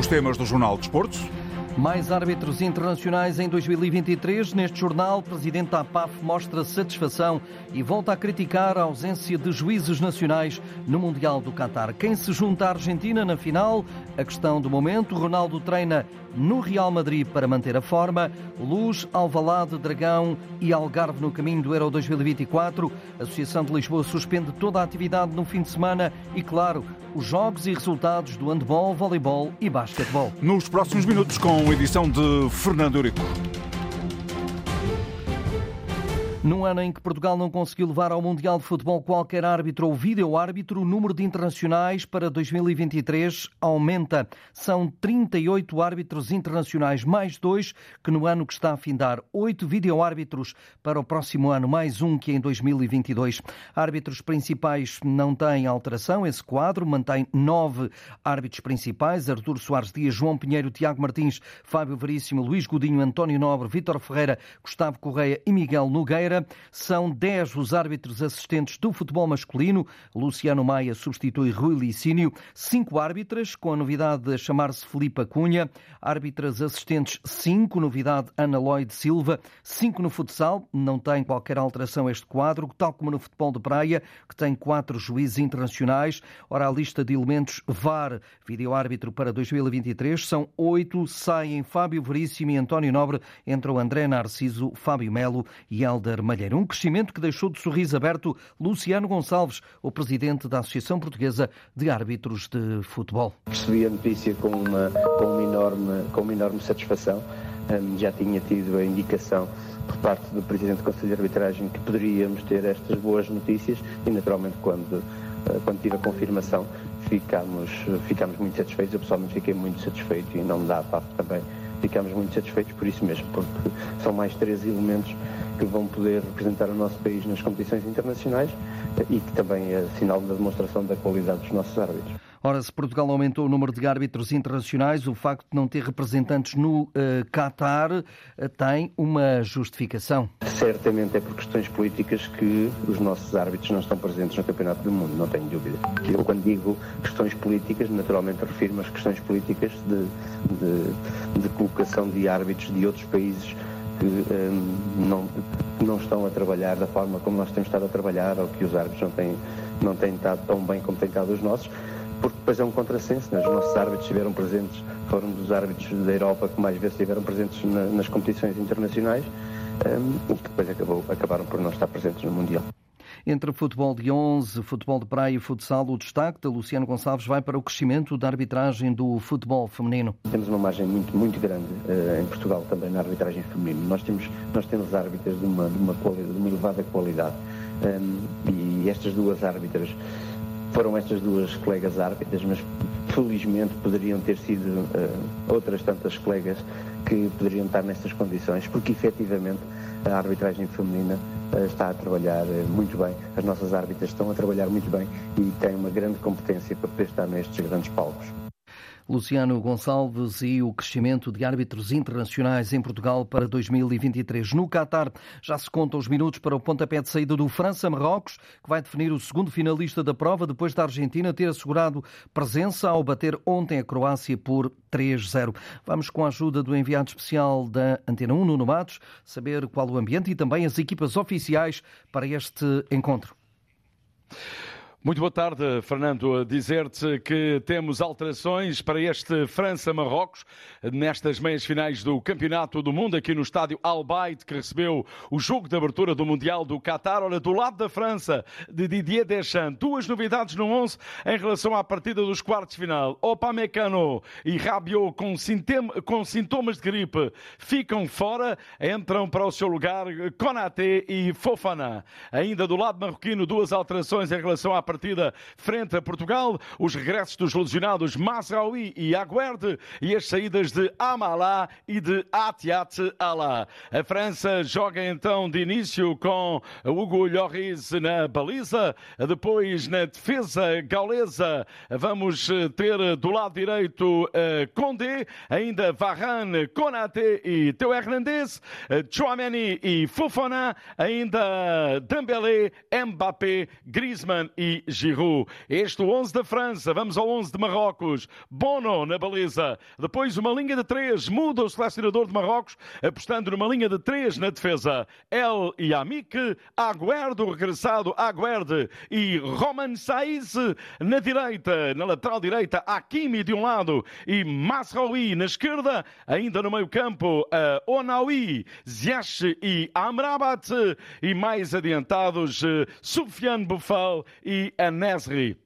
Os temas do Jornal de Esportes. Mais árbitros internacionais em 2023. Neste jornal, o presidente da APAF mostra satisfação e volta a criticar a ausência de juízes nacionais no Mundial do Qatar. Quem se junta à Argentina na final? A questão do momento. Ronaldo treina no Real Madrid para manter a forma. Luz, Alvalade, Dragão e Algarve no caminho do Euro 2024. A Associação de Lisboa suspende toda a atividade no fim de semana e, claro, os jogos e resultados do handball, voleibol e basquetebol. Nos próximos minutos, com edição de Fernando Eurico. Num ano em que Portugal não conseguiu levar ao Mundial de Futebol qualquer árbitro ou vídeo-árbitro, o número de internacionais para 2023 aumenta. São 38 árbitros internacionais, mais dois que no ano que está a findar. Oito vídeo-árbitros para o próximo ano, mais um que em 2022. Árbitros principais não têm alteração. Esse quadro mantém nove árbitros principais: Artur Soares Dias, João Pinheiro, Tiago Martins, Fábio Veríssimo, Luís Godinho, António Nobre, Vítor Ferreira, Gustavo Correia e Miguel Nogueira. São 10 os árbitros assistentes do futebol masculino. Luciano Maia substitui Rui Licínio. Cinco árbitras, com a novidade de chamar-se Filipa Cunha. Árbitras assistentes, cinco. Novidade Ana Lloyd Silva. Cinco no futsal. Não tem qualquer alteração este quadro, tal como no futebol de praia, que tem quatro juízes internacionais. Ora, a lista de elementos VAR, vídeo-árbitro para 2023, são oito. Saem Fábio Veríssimo e António Nobre. Entram André Narciso, Fábio Melo e Helder Malheiro. Um crescimento que deixou de sorriso aberto Luciano Gonçalves, o presidente da Associação Portuguesa de Árbitros de Futebol. Percebi a notícia com uma, com uma, enorme, com uma enorme satisfação. Um, já tinha tido a indicação por parte do Presidente do Conselho de Arbitragem que poderíamos ter estas boas notícias e, naturalmente, quando, quando tive a confirmação, ficámos, ficámos muito satisfeitos. Eu pessoalmente fiquei muito satisfeito e não me dá a PAF também. Ficámos muito satisfeitos por isso mesmo, porque são mais três elementos que vão poder representar o nosso país nas competições internacionais e que também é sinal da demonstração da qualidade dos nossos árbitros. Ora, se Portugal aumentou o número de árbitros internacionais, o facto de não ter representantes no uh, Qatar uh, tem uma justificação. Certamente é por questões políticas que os nossos árbitros não estão presentes no Campeonato do Mundo, não tenho dúvida. Eu, quando digo questões políticas, naturalmente refiro-me às questões políticas de, de, de colocação de árbitros de outros países que um, não, não estão a trabalhar da forma como nós temos estado a trabalhar ou que os árbitros não têm, não têm estado tão bem como têm estado os nossos, porque depois é um contrassenso. Né? Os nossos árbitros estiveram presentes, foram dos árbitros da Europa que mais vezes estiveram presentes na, nas competições internacionais um, e que depois acabou, acabaram por não estar presentes no Mundial. Entre futebol de 11, futebol de praia e futsal, o destaque de Luciano Gonçalves vai para o crescimento da arbitragem do futebol feminino. Temos uma margem muito, muito grande uh, em Portugal também na arbitragem feminina. Nós temos, nós temos árbitras de uma, de uma, qualidade, de uma elevada qualidade um, e estas duas árbitras foram estas duas colegas árbitras, mas felizmente poderiam ter sido uh, outras tantas colegas que poderiam estar nestas condições, porque efetivamente a arbitragem feminina uh, está a trabalhar uh, muito bem, as nossas árbitras estão a trabalhar muito bem e têm uma grande competência para poder estar nestes grandes palcos. Luciano Gonçalves e o crescimento de árbitros internacionais em Portugal para 2023. No Qatar já se contam os minutos para o pontapé de saída do França-Marrocos, que vai definir o segundo finalista da prova depois da Argentina ter assegurado presença ao bater ontem a Croácia por 3-0. Vamos com a ajuda do enviado especial da Antena 1, Nuno Matos, saber qual o ambiente e também as equipas oficiais para este encontro. Muito boa tarde, Fernando. Dizer-te que temos alterações para este França-Marrocos nestas meias finais do Campeonato do Mundo aqui no estádio Al Bayt, que recebeu o jogo de abertura do Mundial do Qatar. Olha, do lado da França, de Didier Deschamps, duas novidades no 11 em relação à partida dos quartos de final. Opamecano e Rabiot com, com sintomas de gripe ficam fora, entram para o seu lugar Konaté e Fofana. Ainda do lado marroquino, duas alterações em relação à partida frente a Portugal, os regressos dos lesionados Masraoui e Aguerde e as saídas de Amalá e de Atiat Alá. A França joga então de início com Hugo Lloris na baliza, depois na defesa gaulesa vamos ter do lado direito Condé, ainda Varane, Konaté e Teo Hernandez, Chouameni e Fofana, ainda Dembélé, Mbappé, Griezmann e e Giroud. Este o 11 da França, vamos ao 11 de Marrocos. Bono na baliza. Depois uma linha de três, muda o selecionador de Marrocos, apostando numa linha de três na defesa. El Yamik, Aguerdo, regressado Aguerde e Roman Saiz na direita, na lateral direita, Hakimi de um lado e Masraoui na esquerda, ainda no meio campo, uh, Onaui, Ziyech e Amrabat e mais adiantados uh, Soufiane Boufal e Al-Nasri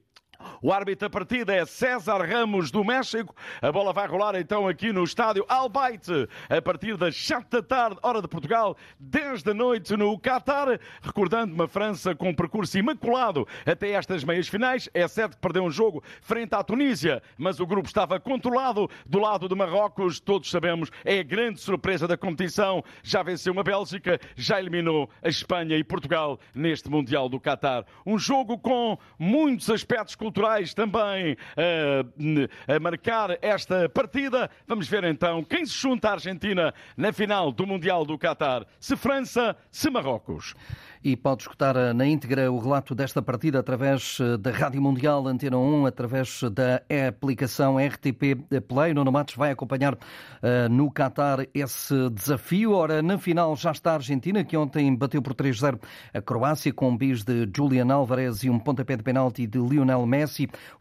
O árbitro da partida é César Ramos do México. A bola vai rolar então aqui no estádio Albaite a partir das 7 da tarde, hora de Portugal, 10 da noite no Qatar. Recordando uma França com um percurso imaculado até estas meias finais. É certo que perdeu um jogo frente à Tunísia, mas o grupo estava controlado do lado de Marrocos. Todos sabemos, é a grande surpresa da competição. Já venceu uma Bélgica, já eliminou a Espanha e Portugal neste Mundial do Qatar. Um jogo com muitos aspectos culturais também uh, a marcar esta partida. Vamos ver então quem se junta à Argentina na final do Mundial do Qatar. Se França, se Marrocos e pode escutar eh, na íntegra o relato desta partida através eh, da Rádio Mundial Antena 1, através da aplicação RTP Play. Nuno Matos vai acompanhar no Qatar esse desafio. Ora, na final já está a Argentina, que ontem bateu por 3-0 a Croácia, com um bis de Julian Alvarez e um pontapé de penalti de Lionel Messi.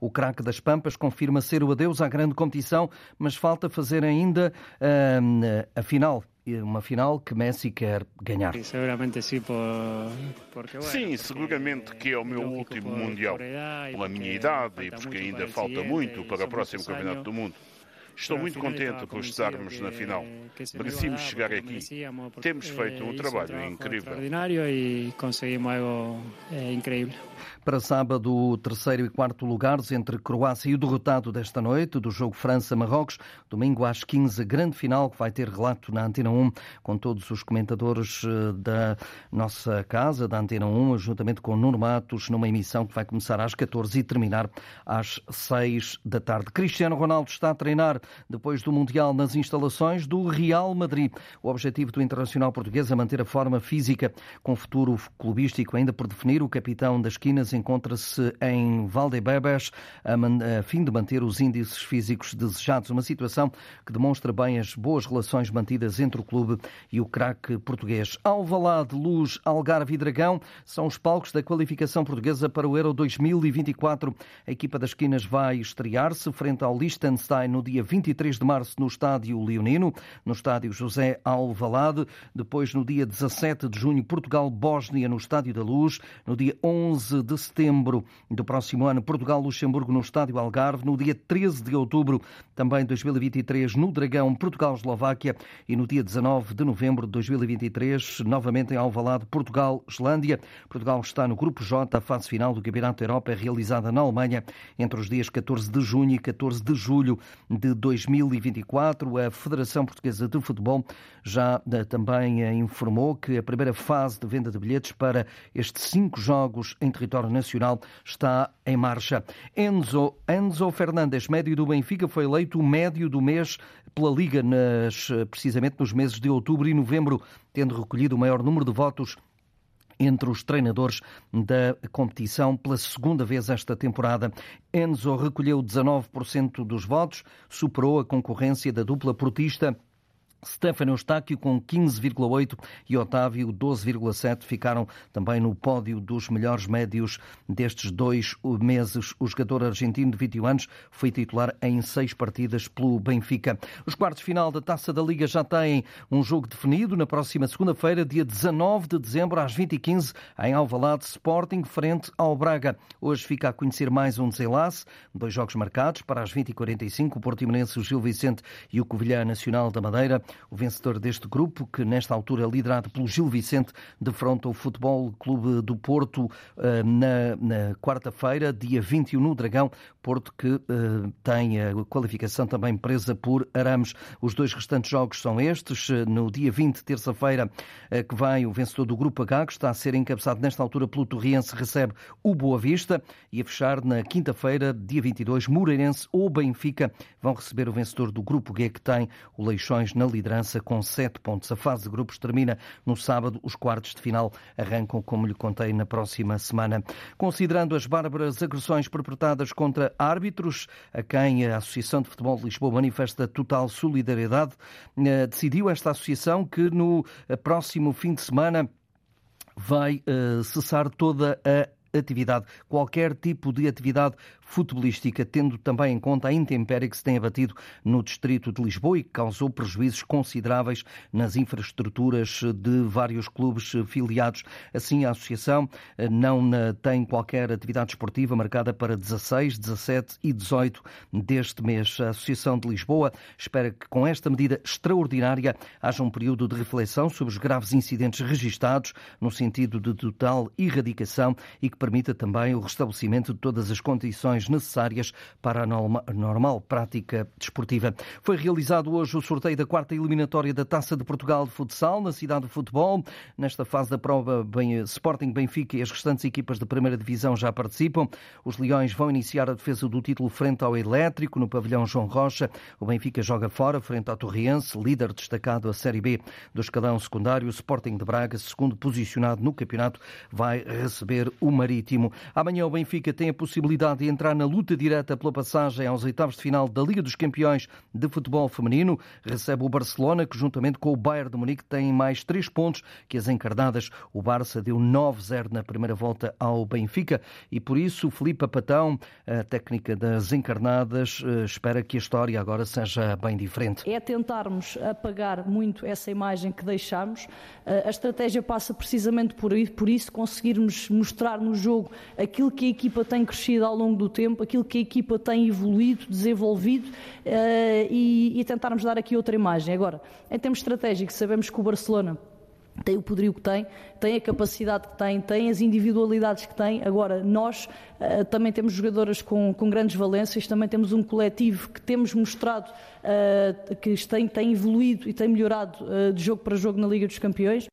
O craque das Pampas confirma ser o adeus à grande competição, mas falta fazer ainda uh, a final uma final que Messi quer ganhar. Sim, seguramente que é o meu último Mundial. Pela minha idade e porque ainda falta muito para o próximo Campeonato do Mundo. Estou muito contente por estarmos na final. Merecíamos chegar aqui. Temos feito um trabalho incrível. E conseguimos algo eh, incrível. Para sábado, o terceiro e quarto lugares entre Croácia e o derrotado desta noite do jogo França-Marrocos. Domingo às 15, grande final que vai ter relato na Antena 1 com todos os comentadores eh, da nossa casa, da Antena 1, juntamente com Nuno Matos, numa emissão que vai começar às 14 e terminar às 6 da tarde. Cristiano Ronaldo está a treinar depois do Mundial nas instalações do Real Madrid. O objetivo do internacional português é manter a forma física com futuro clubístico ainda por definir. O capitão das Encontra-se em Valdebebas a fim de manter os índices físicos desejados. Uma situação que demonstra bem as boas relações mantidas entre o clube e o craque português. Alvalade, Luz, Algarve e Dragão são os palcos da qualificação portuguesa para o Euro 2024. A equipa das Quinas vai estrear-se frente ao Liechtenstein no dia 23 de março no estádio Leonino, no estádio José Alvalade. Depois, no dia 17 de junho, Portugal-Bósnia no estádio da Luz. No dia 11 de setembro do próximo ano, Portugal-Luxemburgo no Estádio Algarve. No dia 13 de outubro, também 2023, no Dragão, Portugal-Eslováquia. E no dia 19 de novembro de 2023, novamente em Alvalade, Portugal-Islândia. Portugal está no Grupo J, a fase final do Campeonato da Europa, realizada na Alemanha entre os dias 14 de junho e 14 de julho de 2024. A Federação Portuguesa de Futebol já eh, também eh, informou que a primeira fase de venda de bilhetes para estes cinco jogos em território nacional está em marcha. Enzo, Enzo Fernandes, médio do Benfica, foi eleito médio do mês pela Liga, nas, precisamente nos meses de outubro e novembro, tendo recolhido o maior número de votos entre os treinadores da competição pela segunda vez esta temporada. Enzo recolheu 19% dos votos, superou a concorrência da dupla portista Stefano Eustáquio com 15,8 e Otávio 12,7 ficaram também no pódio dos melhores médios destes dois meses. O jogador argentino de 21 anos foi titular em seis partidas pelo Benfica. Os quartos final da Taça da Liga já têm um jogo definido na próxima segunda-feira, dia 19 de dezembro, às 20h15, em Alvalade, Sporting, frente ao Braga. Hoje fica a conhecer mais um desenlace, dois jogos marcados para as 20h45, o Portimonense, o Gil Vicente e o Covilhã Nacional da Madeira. O vencedor deste grupo, que nesta altura é liderado pelo Gil Vicente, defronta o Futebol Clube do Porto eh, na, na quarta-feira, dia 21 no Dragão. Porto que eh, tem a qualificação também presa por Arames. Os dois restantes jogos são estes. No dia 20, terça-feira, eh, que vai o vencedor do Grupo H, que está a ser encabeçado nesta altura pelo Torriense, recebe o Boa Vista. E a fechar na quinta-feira, dia 22, Moreirense ou Benfica vão receber o vencedor do Grupo G, que tem o Leixões na liderança liderança com sete pontos. A fase de grupos termina no sábado. Os quartos de final arrancam, como lhe contei, na próxima semana. Considerando as bárbaras agressões perpetradas contra árbitros, a quem a Associação de Futebol de Lisboa manifesta total solidariedade, eh, decidiu esta associação que no próximo fim de semana vai uh, cessar toda a atividade, qualquer tipo de atividade futebolística, tendo também em conta a intempérie que se tem abatido no distrito de Lisboa e que causou prejuízos consideráveis nas infraestruturas de vários clubes filiados. Assim, a associação eh, não tem qualquer atividade esportiva marcada para 16, 17 e 18 deste mês. A Associação de Lisboa espera que com esta medida extraordinária haja um período de reflexão sobre os graves incidentes registados no sentido de total erradicação e que permita também o restabelecimento de todas as condições condições necessárias para a normal prática desportiva. Foi realizado hoje o sorteio da quarta eliminatória da Taça de Portugal de Futsal na cidade de futebol. Nesta fase da prova, Sporting, Benfica e as restantes equipas da primeira divisão já participam. Os Leões vão iniciar a defesa do título frente ao Elétrico no pavilhão João Rocha. O Benfica joga fora frente ao Torriense, líder destacado a Série B do escadão secundário. O Sporting de Braga, segundo posicionado no campeonato, vai receber o Marítimo. Amanhã o Benfica tem a possibilidade de entrar na luta direta pela passagem aos oitavos de final da Liga dos Campeões de Futebol Feminino. Recebe o Barcelona, que juntamente com o Bayern de Munique tem mais três pontos que as encarnadas. O Barça deu 9-0 na primeira volta ao Benfica e por isso Filipe Patão, a técnica das encarnadas, eh, espera que a história agora seja bem diferente. É tentarmos apagar muito essa imagem que deixamos. Eh, a estratégia passa precisamente por isso, conseguirmos mostrar no jogo aquilo que a equipa tem crescido ao longo do tempo aquilo que a equipa tem evoluído, desenvolvido uh, e, e tentarmos dar aqui outra imagem. Agora, em termos estratégicos, sabemos que o Barcelona tem o poderio que tem, tem a capacidade que tem, tem as individualidades que tem. Agora, nós uh, também temos jogadoras com, com, grandes valências, também temos um coletivo que temos mostrado uh, que tem, tem, evoluído e tem melhorado uh, de jogo para jogo na Liga dos Campeões.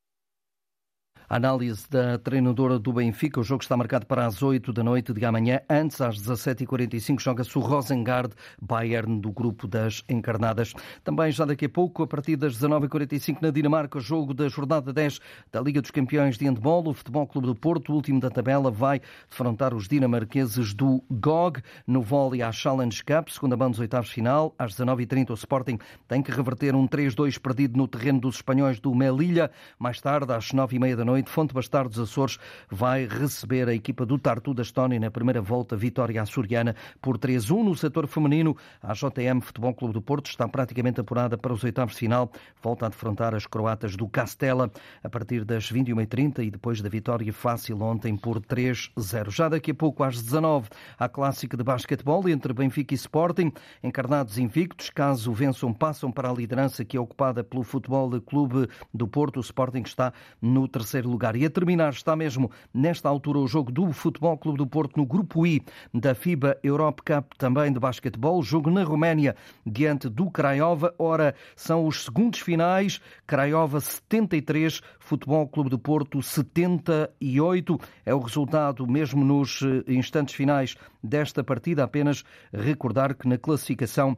A análise da treinadora do Benfica. O jogo está marcado para as 8 da noite de amanhã. Antes, às 17h45, joga-se o Rosengard Bayern do grupo das Encarnadas. Também já daqui a pouco, a partir das 19h45 na Dinamarca, jogo da jornada 10 da Liga dos Campeões de Handball. O Futebol Clube do Porto, último da tabela, vai defrontar os dinamarqueses do GOG no vôlei à Challenge Cup, segunda mão dos oitavos final. Às 19h30, o Sporting tem que reverter um 3-2 perdido no terreno dos espanhóis do Melilla. Mais tarde, às 9h30 da noite, noite, Fonte Bastar dos Açores vai receber a equipa do Tartu da Estónia na primeira volta, vitória açoriana por 3-1. No setor feminino, a JM Futebol Clube do Porto está praticamente apurada para os oitavos de final. Volta a defrontar as croatas do Castela a partir das 21h30 e depois da vitória fácil ontem por 3-0. Já daqui a pouco, às 19 a clássica de basquetebol entre Benfica e Sporting, encarnados invictos. Caso vençam, passam para a liderança que é ocupada pelo Futebol Clube do Porto. O Sporting está no terceiro lugar. E a terminar está mesmo nesta altura o jogo do Futebol Clube do Porto no grupo I da FIBA Europe Cup também de basquetebol, jogo na Roménia diante do Craiova. Ora, são os segundos finais, Craiova 73, Futebol Clube do Porto 78. É o resultado mesmo nos eh, instantes finais desta partida. Apenas recordar que na classificação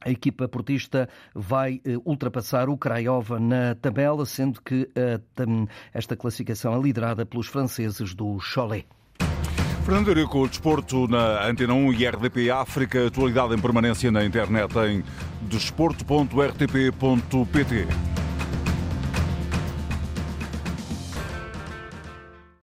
a equipa portista vai eh, ultrapassar o Craiova na tabela, sendo que eh, esta classificação é liderada pelos franceses do Cholet. Fernando Eurico, desporto na Antena 1 e RDP África, atualidade em permanência na internet em desporto.rtp.pt.